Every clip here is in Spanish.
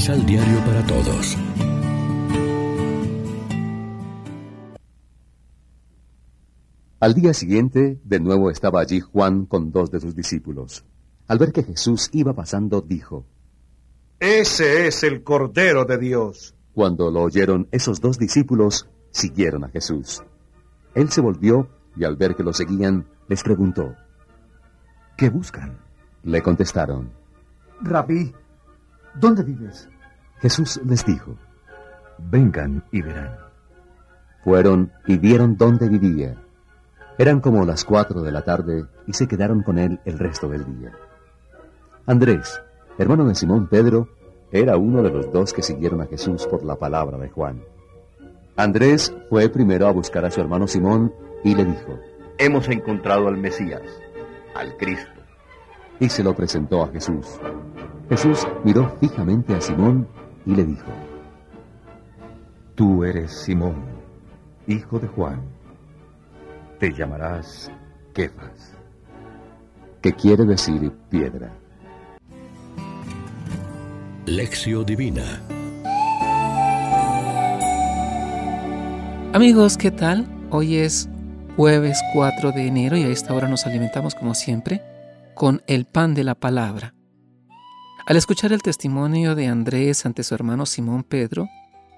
Misal Diario para Todos. Al día siguiente, de nuevo estaba allí Juan con dos de sus discípulos. Al ver que Jesús iba pasando, dijo, Ese es el Cordero de Dios. Cuando lo oyeron, esos dos discípulos siguieron a Jesús. Él se volvió y al ver que lo seguían, les preguntó, ¿Qué buscan? Le contestaron, Rabí, ¿dónde vives? Jesús les dijo, Vengan y verán. Fueron y vieron dónde vivía. Eran como las cuatro de la tarde y se quedaron con él el resto del día. Andrés, hermano de Simón Pedro, era uno de los dos que siguieron a Jesús por la palabra de Juan. Andrés fue primero a buscar a su hermano Simón y le dijo, Hemos encontrado al Mesías, al Cristo. Y se lo presentó a Jesús. Jesús miró fijamente a Simón y le dijo, Tú eres Simón, hijo de Juan. Te llamarás Kefas. que quiere decir piedra. Lección Divina. Amigos, ¿qué tal? Hoy es jueves 4 de enero y a esta hora nos alimentamos como siempre con el pan de la palabra. Al escuchar el testimonio de Andrés ante su hermano Simón Pedro,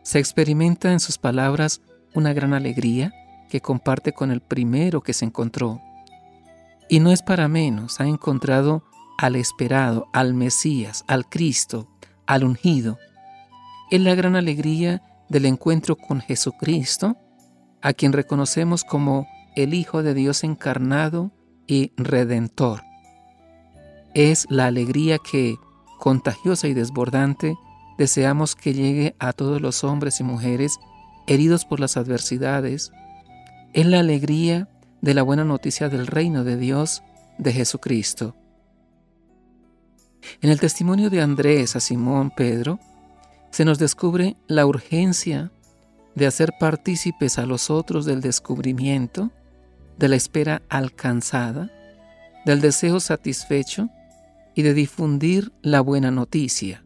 se experimenta en sus palabras una gran alegría que comparte con el primero que se encontró. Y no es para menos, ha encontrado al esperado, al Mesías, al Cristo, al ungido. Es la gran alegría del encuentro con Jesucristo, a quien reconocemos como el Hijo de Dios encarnado y redentor. Es la alegría que, contagiosa y desbordante, deseamos que llegue a todos los hombres y mujeres heridos por las adversidades. Es la alegría de la buena noticia del reino de Dios de Jesucristo. En el testimonio de Andrés a Simón Pedro, se nos descubre la urgencia de hacer partícipes a los otros del descubrimiento, de la espera alcanzada, del deseo satisfecho y de difundir la buena noticia.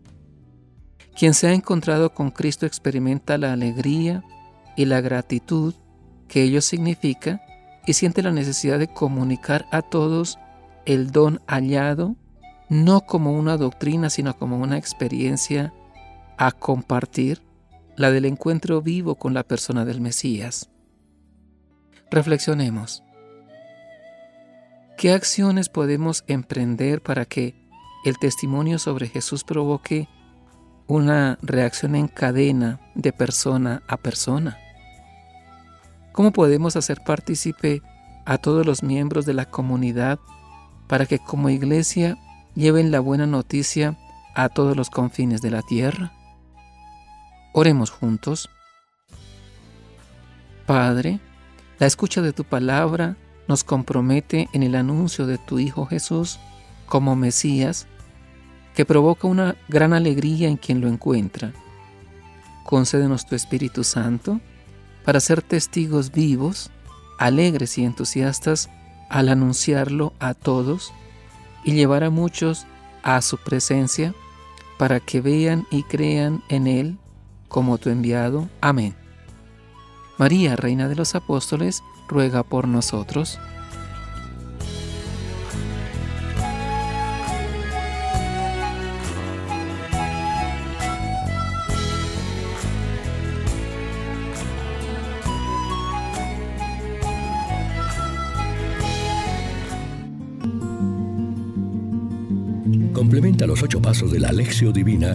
Quien se ha encontrado con Cristo experimenta la alegría y la gratitud que ello significa y siente la necesidad de comunicar a todos el don hallado, no como una doctrina, sino como una experiencia a compartir, la del encuentro vivo con la persona del Mesías. Reflexionemos. ¿Qué acciones podemos emprender para que el testimonio sobre Jesús provoque una reacción en cadena de persona a persona? ¿Cómo podemos hacer partícipe a todos los miembros de la comunidad para que como iglesia lleven la buena noticia a todos los confines de la tierra? Oremos juntos. Padre, la escucha de tu palabra nos compromete en el anuncio de tu Hijo Jesús como Mesías, que provoca una gran alegría en quien lo encuentra. Concédenos tu Espíritu Santo para ser testigos vivos, alegres y entusiastas al anunciarlo a todos y llevar a muchos a su presencia para que vean y crean en Él como tu enviado. Amén. María, Reina de los Apóstoles, ruega por nosotros. Complementa los ocho pasos de la Alexio Divina